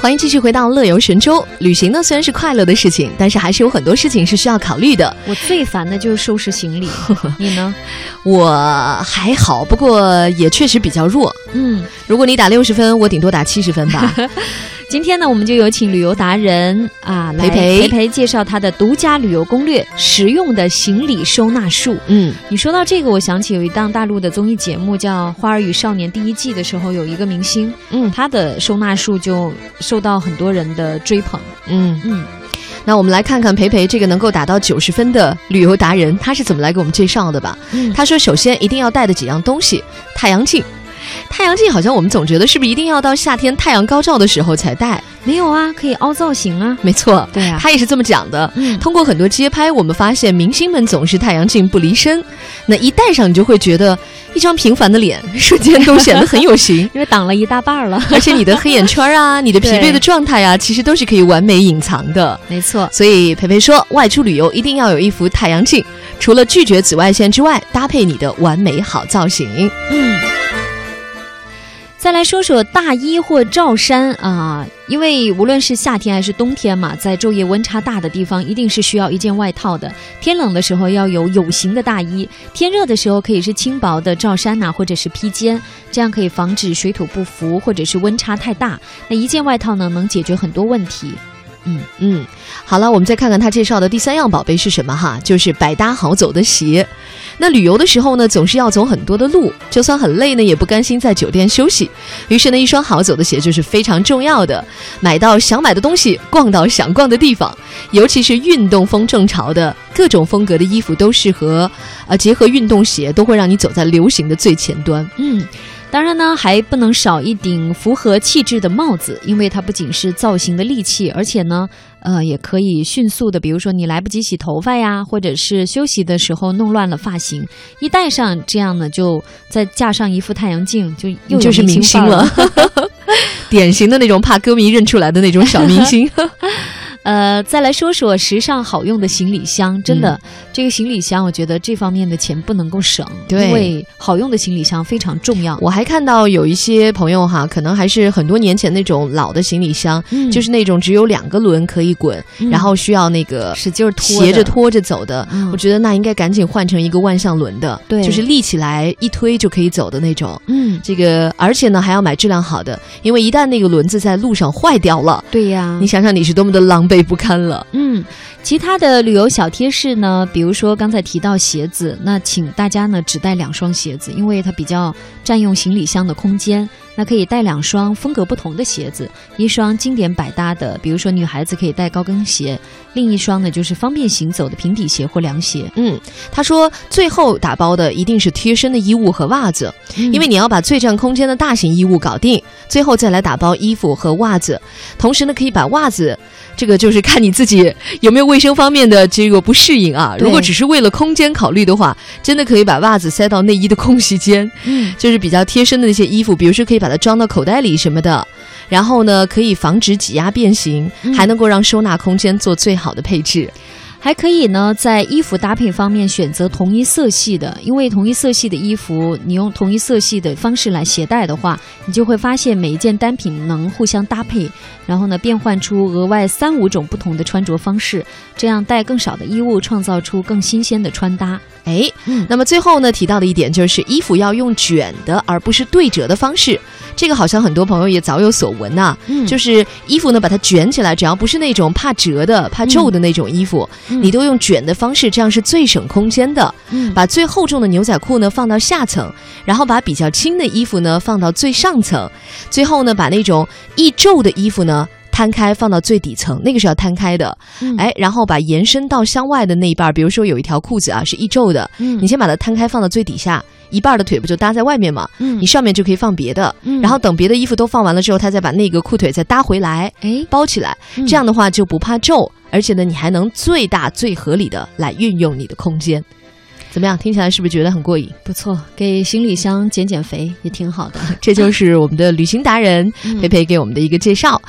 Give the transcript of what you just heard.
欢迎继续回到乐游神州。旅行呢虽然是快乐的事情，但是还是有很多事情是需要考虑的。我最烦的就是收拾行李，你呢？我还好，不过也确实比较弱。嗯，如果你打六十分，我顶多打七十分吧。今天呢，我们就有请旅游达人啊，来培培培培介绍他的独家旅游攻略——实用的行李收纳术。嗯，你说到这个，我想起有一档大陆的综艺节目叫《花儿与少年》第一季的时候，有一个明星，嗯他的收纳术就受到很多人的追捧。嗯，嗯，那我们来看看培培这个能够打到九十分的旅游达人，他是怎么来给我们介绍的吧？嗯他说，首先一定要带的几样东西，太阳镜。太阳镜好像我们总觉得是不是一定要到夏天太阳高照的时候才戴？没有啊，可以凹造型啊。没错，对啊，他也是这么讲的。嗯通过很多街拍，我们发现明星们总是太阳镜不离身，那一戴上你就会觉得一张平凡的脸瞬间都显得很有型。因为挡了一大半儿了。而且你的黑眼圈啊，你的疲惫的状态啊，其实都是可以完美隐藏的。没错，所以培培说，外出旅游一定要有一副太阳镜，除了拒绝紫外线之外，搭配你的完美好造型。嗯。再来说说大衣或罩衫啊，因为无论是夏天还是冬天嘛，在昼夜温差大的地方，一定是需要一件外套的。天冷的时候要有有型的大衣，天热的时候可以是轻薄的罩衫呐、或者是披肩，这样可以防止水土不服或者是温差太大。那一件外套呢，能解决很多问题。嗯，嗯，好了，我们再看看他介绍的第三样宝贝是什么哈，就是百搭好走的鞋。那旅游的时候呢，总是要走很多的路，就算很累呢，也不甘心在酒店休息。于是呢，一双好走的鞋就是非常重要的。买到想买的东西，逛到想逛的地方，尤其是运动风正潮的各种风格的衣服都适合，呃，结合运动鞋都会让你走在流行的最前端。嗯，当然呢，还不能少一顶符合气质的帽子，因为它不仅是造型的利器，而且呢，呃，也可以迅速的，比如说你来不及洗头发呀，或者是休息的时候弄乱了发型，一戴上，这样呢，就再架上一副太阳镜，就又有就是明星了。典型的那种怕歌迷认出来的那种小明星。呃，再来说说时尚好用的行李箱，真的，这个行李箱，我觉得这方面的钱不能够省，对。因为好用的行李箱非常重要。我还看到有一些朋友哈，可能还是很多年前那种老的行李箱，嗯。就是那种只有两个轮可以滚，嗯。然后需要那个使劲儿拖斜着拖着走的。嗯。我觉得那应该赶紧换成一个万向轮的，对。就是立起来一推就可以走的那种。嗯，这个，而且呢还要买质量好的，因为一旦那个轮子在路上坏掉了，对呀，你想想你是多么的狼狈不堪了。嗯，其他的旅游小贴士呢，比如说刚才提到鞋子，那请大家呢只带两双鞋子，因为它比较占用行李箱的空间。那可以带两双风格不同的鞋子，一双经典百搭的，比如说女孩子可以带高跟鞋，另一双呢就是方便行走的平底鞋或凉鞋。嗯，他说最后打包的一定是贴身的衣物和袜子，因为你要把最占空间的大型衣物搞定，最后再来打包衣服和袜子。同时呢，可以把袜子，这个就是看你自己有没有卫生方面的这个不适应啊。如果只是为了空间考虑的话，真的可以把袜子塞到内衣的空隙间，嗯就是比较贴身的那些衣服，比如说可以把它装到口袋里什么的。然后呢，可以防止挤压变形，嗯还能够让收纳空间做最好的配置。还可以呢，在衣服搭配方面选择同一色系的，因为同一色系的衣服，你用同一色系的方式来携带的话，你就会发现每一件单品能互相搭配，然后呢变换出额外三五种不同的穿着方式，这样带更少的衣物，创造出更新鲜的穿搭。哎，嗯那么最后呢，提到的一点就是衣服要用卷的，而不是对折的方式。这个好像很多朋友也早有所闻呐、嗯就是衣服呢把它卷起来，只要不是那种怕折的、怕皱的那种衣服，嗯你都用卷的方式，这样是最省空间的。嗯。把最厚重的牛仔裤呢放到下层，然后把比较轻的衣服呢放到最上层，最后呢把那种易皱的衣服呢。摊开放到最底层，那个是要摊开的，嗯。哎，然后把延伸到向外的那一半儿，比如说有一条裤子啊是易皱的，嗯。你先把它摊开放到最底下，一半儿的腿不就搭在外面吗？嗯。你上面就可以放别的，嗯。然后等别的衣服都放完了之后，他再把那个裤腿再搭回来，哎。包起来，嗯。这样的话就不怕皱，而且呢，你还能最大最合理的来运用你的空间。怎么样？听起来是不是觉得很过瘾？不错，给行李箱减减肥也挺好的。这就是我们的旅行达人嗯佩佩给我们的一个介绍。